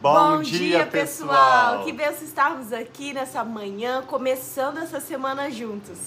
Bom, dia, pessoal! Que benção estarmos aqui nessa manhã, começando essa semana juntos.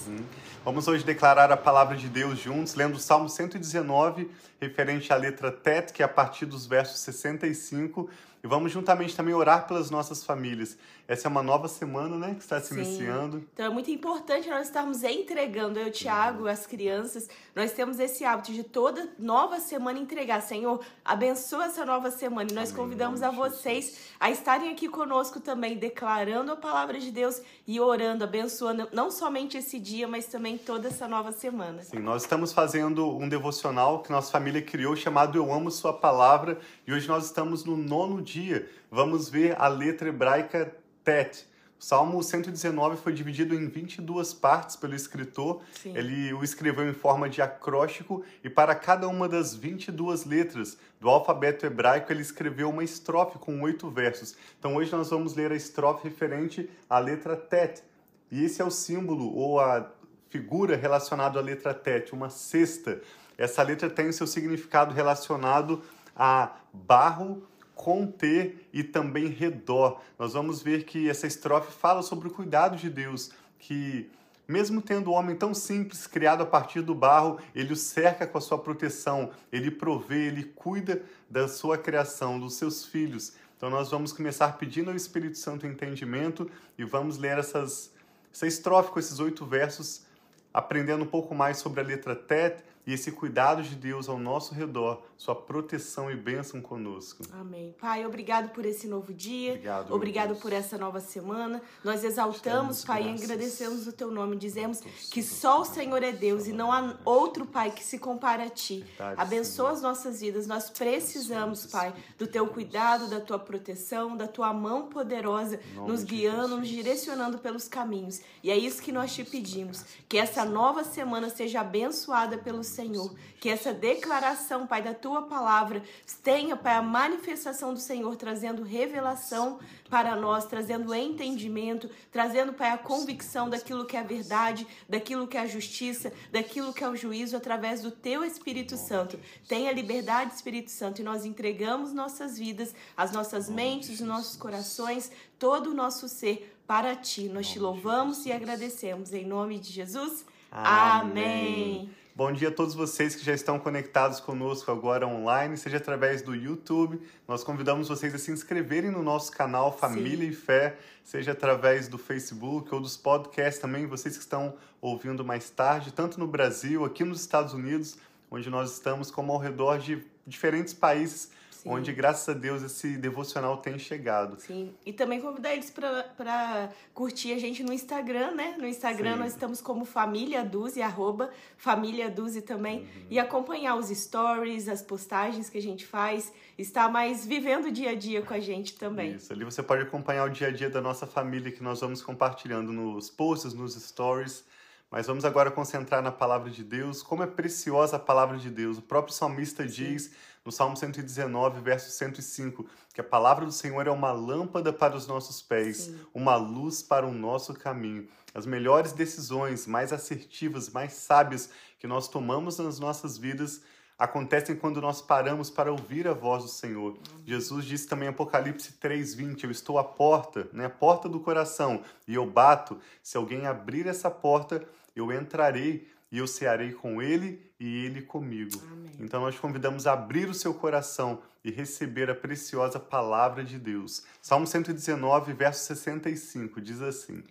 Vamos hoje declarar a palavra de Deus juntos, lendo o Salmo 119, referente à letra Tet, que é a partir dos versos 65 e vamos juntamente também orar pelas nossas famílias. Essa é uma nova semana, né, que está se Sim. iniciando. Então é muito importante nós estarmos entregando, eu, Tiago, as crianças, nós temos esse hábito de toda nova semana entregar. Senhor, abençoa essa nova semana. E nós Amém, convidamos a vocês a estarem aqui conosco também, declarando a palavra de Deus e orando, abençoando não somente esse dia, mas também toda essa nova semana. Sim, nós estamos fazendo um devocional que nossa família criou chamado Eu Amo Sua Palavra e hoje nós estamos no nono dia dia, vamos ver a letra hebraica Tet. O Salmo 119 foi dividido em 22 partes pelo escritor. Sim. Ele o escreveu em forma de acróstico e para cada uma das 22 letras do alfabeto hebraico ele escreveu uma estrofe com oito versos. Então hoje nós vamos ler a estrofe referente à letra Tet. E esse é o símbolo ou a figura relacionada à letra Tet, uma cesta. Essa letra tem seu significado relacionado a barro conter e também redor. Nós vamos ver que essa estrofe fala sobre o cuidado de Deus, que mesmo tendo o homem tão simples, criado a partir do barro, ele o cerca com a sua proteção, ele provê, ele cuida da sua criação, dos seus filhos. Então nós vamos começar pedindo ao Espírito Santo entendimento e vamos ler essas, essa estrofe com esses oito versos, aprendendo um pouco mais sobre a letra Tet e esse cuidado de Deus ao nosso redor, sua proteção e bênção conosco. Amém. Pai, obrigado por esse novo dia. Obrigado, obrigado por essa nova semana. Nós exaltamos, Pai, graças. e agradecemos o teu nome. Dizemos que só o Senhor é Deus e não há outro, Pai, que se compare a ti. Verdade, Abençoa Senhor. as nossas vidas. Nós precisamos, Pai, do teu cuidado, da tua proteção, da tua mão poderosa, nos guiando, nos direcionando pelos caminhos. E é isso que nós te pedimos. Que essa nova semana seja abençoada pelo Senhor. Que essa declaração, Pai, da tua palavra tenha, Pai, a manifestação do Senhor, trazendo revelação para nós, trazendo entendimento, trazendo, Pai, a convicção daquilo que é a verdade, daquilo que é a justiça, daquilo que é o juízo, através do teu Espírito Santo. Tenha liberdade, Espírito Santo, e nós entregamos nossas vidas, as nossas mentes, os nossos corações, todo o nosso ser para ti. Nós te louvamos e agradecemos. Em nome de Jesus. Amém. Amém. Bom dia a todos vocês que já estão conectados conosco agora online, seja através do YouTube. Nós convidamos vocês a se inscreverem no nosso canal Família Sim. e Fé, seja através do Facebook ou dos podcasts também, vocês que estão ouvindo mais tarde, tanto no Brasil, aqui nos Estados Unidos, onde nós estamos, como ao redor de diferentes países Sim. onde, graças a Deus, esse devocional tem chegado. Sim, e também convidar eles para curtir a gente no Instagram, né? No Instagram Sim. nós estamos como Família Duzi, arroba Família Duzi também, uhum. e acompanhar os stories, as postagens que a gente faz, estar mais vivendo o dia a dia com a gente também. Isso, ali você pode acompanhar o dia a dia da nossa família que nós vamos compartilhando nos posts, nos stories, mas vamos agora concentrar na palavra de Deus. Como é preciosa a palavra de Deus. O próprio salmista Sim. diz no Salmo 119, verso 105, que a palavra do Senhor é uma lâmpada para os nossos pés, Sim. uma luz para o nosso caminho. As melhores decisões, mais assertivas, mais sábias que nós tomamos nas nossas vidas acontecem quando nós paramos para ouvir a voz do Senhor. Jesus disse também em Apocalipse 3:20, eu estou à porta, né, a porta do coração, e eu bato. Se alguém abrir essa porta, eu entrarei e eu cearei com ele e ele comigo. Amém. Então nós convidamos a abrir o seu coração e receber a preciosa palavra de Deus. Salmo 119, verso 65 diz assim: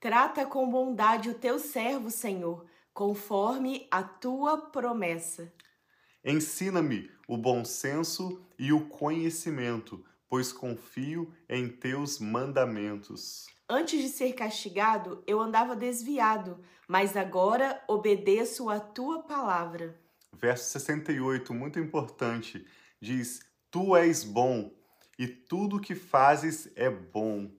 Trata com bondade o teu servo, Senhor, conforme a tua promessa. Ensina-me o bom senso e o conhecimento, pois confio em teus mandamentos. Antes de ser castigado, eu andava desviado, mas agora obedeço a tua palavra. Verso 68, muito importante, diz: Tu és bom e tudo o que fazes é bom.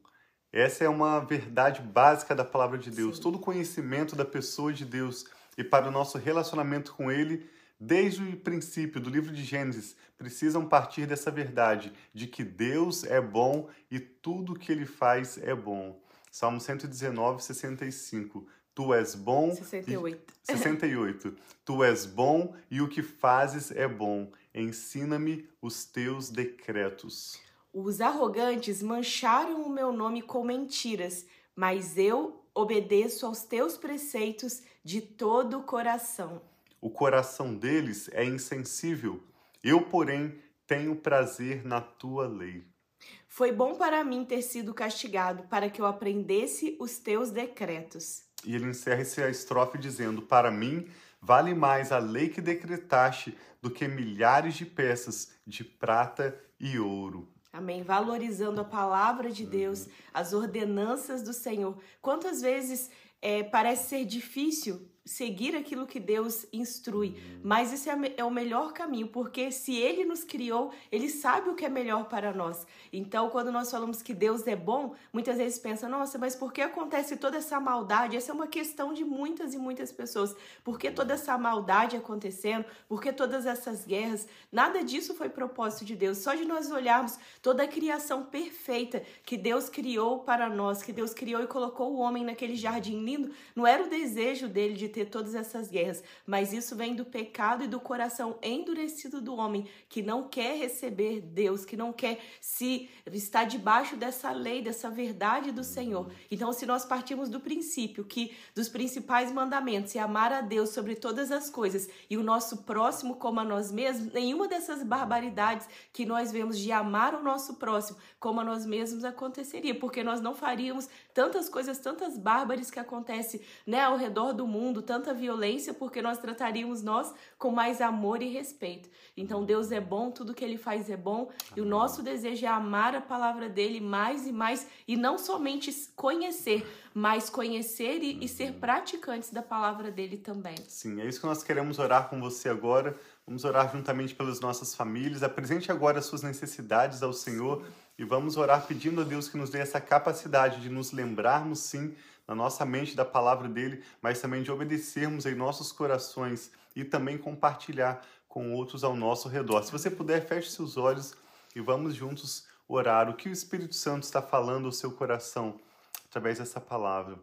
Essa é uma verdade básica da palavra de Deus. Sim. Todo conhecimento da pessoa de Deus e para o nosso relacionamento com Ele desde o princípio do livro de Gênesis, precisam partir dessa verdade de que Deus é bom e tudo que ele faz é bom. Salmo 119, 65. Tu és bom. 68. E... 68. tu és bom e o que fazes é bom. Ensina-me os teus decretos. Os arrogantes mancharam o meu nome com mentiras, mas eu obedeço aos teus preceitos de todo o coração. O coração deles é insensível. Eu, porém, tenho prazer na tua lei. Foi bom para mim ter sido castigado, para que eu aprendesse os teus decretos. E ele encerra essa estrofe dizendo: Para mim vale mais a lei que decretaste do que milhares de peças de prata e ouro. Amém. Valorizando a palavra de Deus, uhum. as ordenanças do Senhor. Quantas vezes é, parece ser difícil seguir aquilo que Deus instrui. Mas esse é, é o melhor caminho, porque se Ele nos criou, Ele sabe o que é melhor para nós. Então, quando nós falamos que Deus é bom, muitas vezes pensa, nossa, mas por que acontece toda essa maldade? Essa é uma questão de muitas e muitas pessoas. Por que toda essa maldade acontecendo? Por que todas essas guerras? Nada disso foi propósito de Deus. Só de nós olharmos toda a criação perfeita que Deus criou para nós, que Deus criou e colocou o homem naquele jardim lindo, não era o desejo dele de ter todas essas guerras, mas isso vem do pecado e do coração endurecido do homem que não quer receber Deus, que não quer se estar debaixo dessa lei, dessa verdade do Senhor. Então, se nós partimos do princípio que dos principais mandamentos é amar a Deus sobre todas as coisas e o nosso próximo como a nós mesmos, nenhuma dessas barbaridades que nós vemos de amar o nosso próximo como a nós mesmos aconteceria, porque nós não faríamos tantas coisas, tantas bárbaras que acontecem né, ao redor do mundo, tanta violência porque nós trataríamos nós com mais amor e respeito. Então Deus é bom, tudo que ele faz é bom e o nosso desejo é amar a palavra dele mais e mais e não somente conhecer, mas conhecer e, e ser praticantes da palavra dele também. Sim, é isso que nós queremos orar com você agora. Vamos orar juntamente pelas nossas famílias. Apresente agora as suas necessidades ao Senhor sim. E vamos orar pedindo a Deus que nos dê essa capacidade de nos lembrarmos, sim, na nossa mente da palavra dele, mas também de obedecermos em nossos corações e também compartilhar com outros ao nosso redor. Se você puder, feche seus olhos e vamos juntos orar. O que o Espírito Santo está falando ao seu coração através dessa palavra?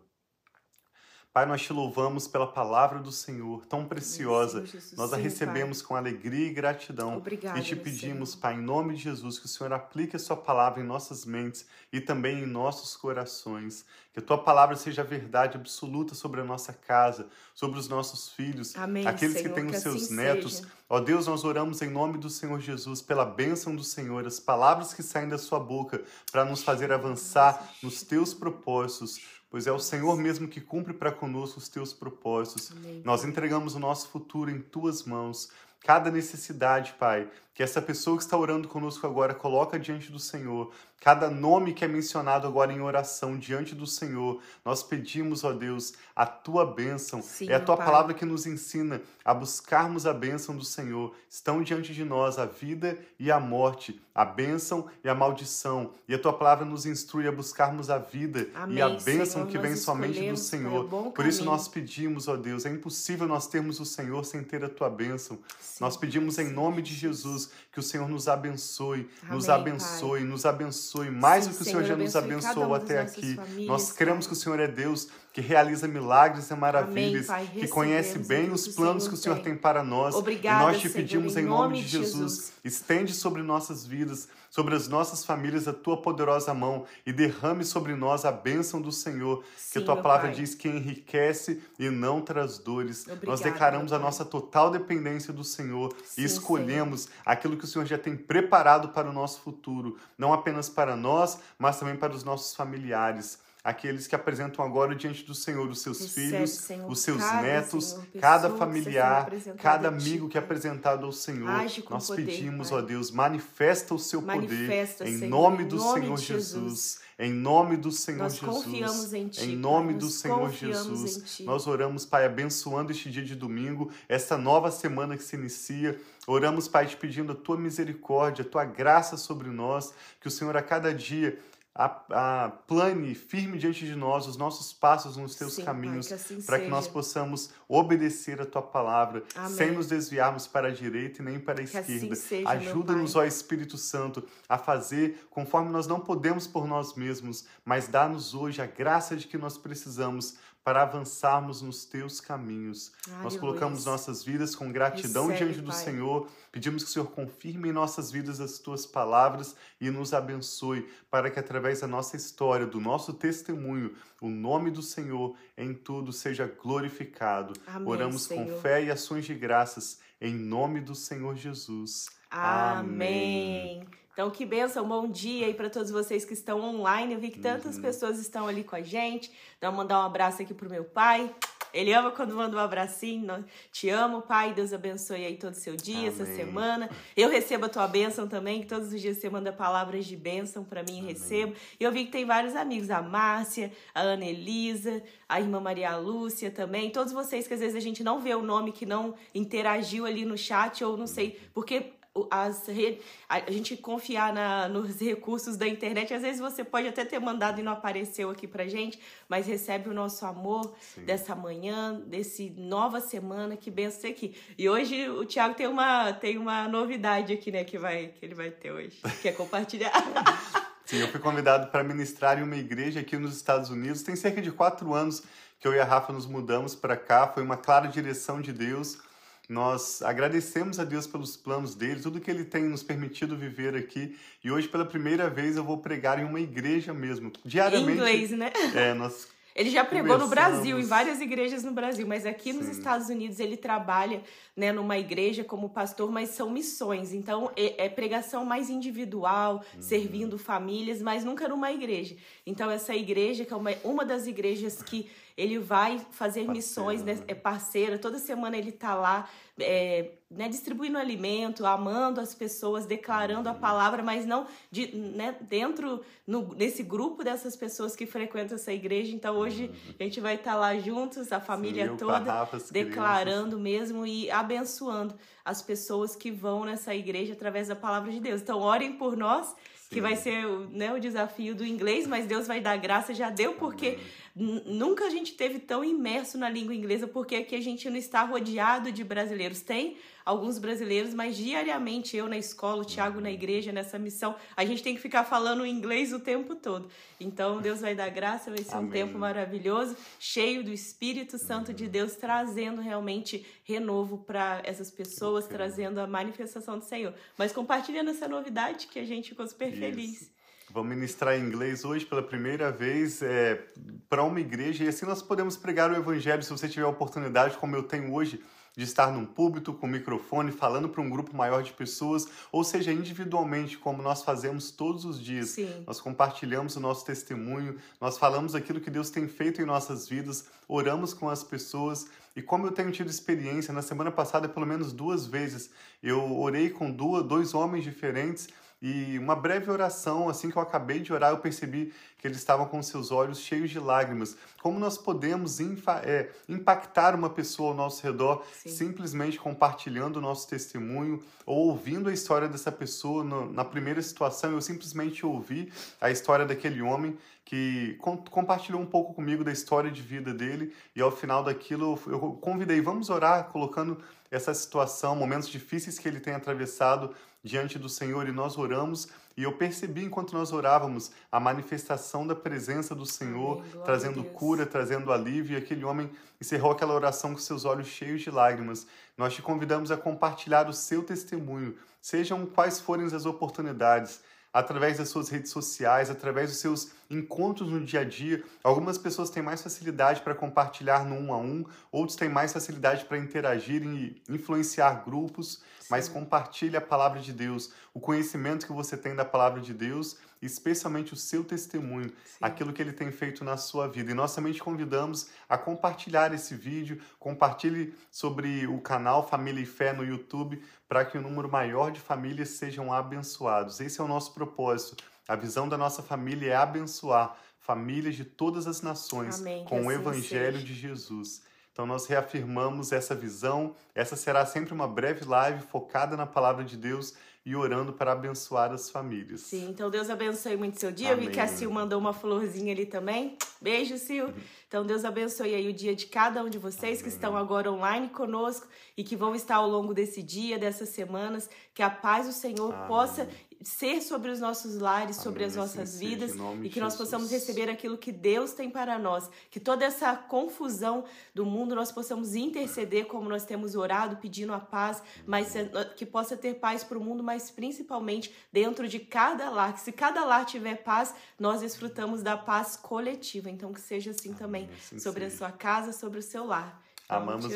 Pai, nós te louvamos pela palavra do Senhor, tão preciosa. nós a recebemos pai. com alegria e gratidão. Obrigada, e te pedimos, Senhor. Pai, em nome de Jesus, que o Senhor aplique a sua palavra em nossas mentes e também em nossos corações. Que a tua palavra seja a verdade absoluta sobre a nossa casa, sobre os nossos filhos, Amém, aqueles Senhor, que têm os seus assim netos. Seja. Ó Deus, nós oramos em nome do Senhor Jesus, pela bênção do Senhor, as palavras que saem da sua boca para nos fazer avançar nos teus propósitos pois é o Senhor mesmo que cumpre para conosco os teus propósitos. Amém. Nós entregamos o nosso futuro em tuas mãos. Cada necessidade, Pai, que essa pessoa que está orando conosco agora coloca diante do Senhor, cada nome que é mencionado agora em oração diante do Senhor, nós pedimos, ó Deus, a tua bênção. Sim, é a tua palavra que nos ensina a buscarmos a bênção do Senhor. Estão diante de nós a vida e a morte, a bênção e a maldição. E a tua palavra nos instrui a buscarmos a vida Amém, e a bênção Senhor, que vem somente do Senhor. Por isso nós pedimos, ó Deus, é impossível nós termos o Senhor sem ter a tua bênção. Sim, nós pedimos em nome de Jesus que o Senhor nos abençoe, Amém, nos abençoe, Pai. nos abençoe mais Sim, do que o Senhor, Senhor já nos abençoou até aqui. Famílias, Nós cremos Pai. que o Senhor é Deus que realiza milagres e maravilhas, Amém, que conhece bem os planos que o Senhor tem, tem para nós. Obrigada, e nós te Senhor, pedimos em nome de Jesus, Jesus, estende sobre nossas vidas sobre as nossas famílias a tua poderosa mão e derrame sobre nós a bênção do Senhor, Sim, que a tua palavra pai. diz que enriquece e não traz dores. Obrigada, nós declaramos a nossa total dependência do Senhor Sim, e escolhemos Senhor. aquilo que o Senhor já tem preparado para o nosso futuro, não apenas para nós, mas também para os nossos familiares aqueles que apresentam agora diante do Senhor os seus Recebe, filhos, Senhor, os seus netos, Senhor, cada familiar, cada amigo que é apresentado ao Senhor. Nós poder, pedimos, Pai. ó Deus, manifesta o seu manifesta, poder em Senhor, nome do nome Senhor Jesus. Jesus. Em nome do Senhor nós Jesus. Confiamos em, ti, em nome do Senhor Jesus. Nós oramos, Pai, abençoando este dia de domingo, esta nova semana que se inicia. Oramos, Pai, te pedindo a tua misericórdia, a tua graça sobre nós, que o Senhor a cada dia a, a, plane firme diante de nós os nossos passos nos teus Sim, caminhos, assim para que nós possamos obedecer a tua palavra, Amém. sem nos desviarmos para a direita e nem para a que assim esquerda. Assim Ajuda-nos, ó Espírito Santo, a fazer conforme nós não podemos por nós mesmos, mas dá-nos hoje a graça de que nós precisamos para avançarmos nos teus caminhos. Nós colocamos nossas vidas com gratidão Recebe, diante do Pai. Senhor. Pedimos que o Senhor confirme em nossas vidas as tuas palavras e nos abençoe, para que através da nossa história, do nosso testemunho, o nome do Senhor em tudo seja glorificado. Amém, Oramos Senhor. com fé e ações de graças, em nome do Senhor Jesus. Amém. Amém. Então, que benção, bom dia aí para todos vocês que estão online. Eu vi que tantas uhum. pessoas estão ali com a gente. Então, mandar um abraço aqui pro meu pai. Ele ama quando manda um abracinho. Te amo, pai. Deus abençoe aí todo o seu dia, Amém. essa semana. Eu recebo a tua bênção também, que todos os dias você manda palavras de bênção para mim, Amém. recebo. E eu vi que tem vários amigos, a Márcia, a Ana Elisa, a irmã Maria Lúcia também. Todos vocês que às vezes a gente não vê o nome, que não interagiu ali no chat, ou não sei, porque as a gente confiar na, nos recursos da internet. Às vezes você pode até ter mandado e não apareceu aqui pra gente, mas recebe o nosso amor Sim. dessa manhã, desse nova semana, que benção ser aqui. E hoje o Thiago tem uma, tem uma novidade aqui, né, que, vai, que ele vai ter hoje. Quer compartilhar? Sim, eu fui convidado para ministrar em uma igreja aqui nos Estados Unidos. Tem cerca de quatro anos que eu e a Rafa nos mudamos para cá. Foi uma clara direção de Deus nós agradecemos a Deus pelos planos dele, tudo que ele tem nos permitido viver aqui. E hoje, pela primeira vez, eu vou pregar em uma igreja mesmo. Diariamente. Em inglês, né? É, nós ele já pregou no Brasil, em várias igrejas no Brasil, mas aqui Sim. nos Estados Unidos ele trabalha né, numa igreja como pastor, mas são missões. Então é, é pregação mais individual, uhum. servindo famílias, mas nunca numa igreja. Então essa igreja, que é uma, uma das igrejas que ele vai fazer parceira, missões, né? é parceira, toda semana ele tá lá é, né, distribuindo alimento, amando as pessoas, declarando a uhum. palavra, mas não de, né, dentro, no, nesse grupo dessas pessoas que frequentam essa igreja. Então hoje uhum. a gente vai estar tá lá juntos, a família Sim, toda, declarando crianças. mesmo e abençoando as pessoas que vão nessa igreja através da palavra de Deus. Então orem por nós que vai ser né, o desafio do inglês, mas Deus vai dar graça, já deu, porque nunca a gente teve tão imerso na língua inglesa, porque aqui a gente não está rodeado de brasileiros. Tem alguns brasileiros, mas diariamente eu na escola, o Thiago na igreja, nessa missão, a gente tem que ficar falando inglês o tempo todo. Então Deus vai dar graça, vai ser Amém. um tempo maravilhoso, cheio do Espírito Santo de Deus, trazendo realmente renovo para essas pessoas, trazendo a manifestação do Senhor. Mas compartilhando essa novidade que a gente ficou super Isso. feliz. Vamos ministrar em inglês hoje pela primeira vez é, para uma igreja e assim nós podemos pregar o evangelho se você tiver a oportunidade, como eu tenho hoje, de estar num púlpito com microfone falando para um grupo maior de pessoas, ou seja, individualmente, como nós fazemos todos os dias. Sim. Nós compartilhamos o nosso testemunho, nós falamos aquilo que Deus tem feito em nossas vidas, oramos com as pessoas. E como eu tenho tido experiência, na semana passada, pelo menos duas vezes, eu orei com duas, dois homens diferentes e uma breve oração, assim que eu acabei de orar, eu percebi que eles estavam com seus olhos cheios de lágrimas. Como nós podemos é, impactar uma pessoa ao nosso redor Sim. simplesmente compartilhando o nosso testemunho ou ouvindo a história dessa pessoa no, na primeira situação? Eu simplesmente ouvi a história daquele homem que com, compartilhou um pouco comigo da história de vida dele e ao final daquilo eu convidei, vamos orar, colocando essa situação, momentos difíceis que ele tem atravessado diante do Senhor e nós oramos e eu percebi enquanto nós orávamos a manifestação da presença do Senhor, Amém. trazendo cura, trazendo alívio. E aquele homem encerrou aquela oração com seus olhos cheios de lágrimas. Nós te convidamos a compartilhar o seu testemunho, sejam quais forem as oportunidades através das suas redes sociais, através dos seus encontros no dia a dia. Algumas pessoas têm mais facilidade para compartilhar no um a um, outros têm mais facilidade para interagir e influenciar grupos. Mas compartilhe a palavra de Deus, o conhecimento que você tem da palavra de Deus, especialmente o seu testemunho, Sim. aquilo que ele tem feito na sua vida. E nós também te convidamos a compartilhar esse vídeo, compartilhe sobre o canal Família e Fé no YouTube, para que um número maior de famílias sejam abençoados. Esse é o nosso propósito. A visão da nossa família é abençoar famílias de todas as nações Amém, com o assim Evangelho seja. de Jesus. Então nós reafirmamos essa visão. Essa será sempre uma breve live focada na palavra de Deus e orando para abençoar as famílias. Sim, então Deus abençoe muito seu dia. Amém. Eu vi que a Sil mandou uma florzinha ali também. Beijo, Sil. Uhum. Então Deus abençoe aí o dia de cada um de vocês Amém. que estão agora online conosco e que vão estar ao longo desse dia, dessas semanas. Que a paz do Senhor Amém. possa ser sobre os nossos lares, sobre as nossas vidas e que nós possamos receber aquilo que Deus tem para nós. Que toda essa confusão do mundo nós possamos interceder como nós temos orado, pedindo a paz, mas que possa ter paz para o mundo, mas principalmente dentro de cada lar. Que se cada lar tiver paz, nós desfrutamos da paz coletiva. Então que seja assim também assim sobre seja. a sua casa, sobre o seu lar. Então, Amamos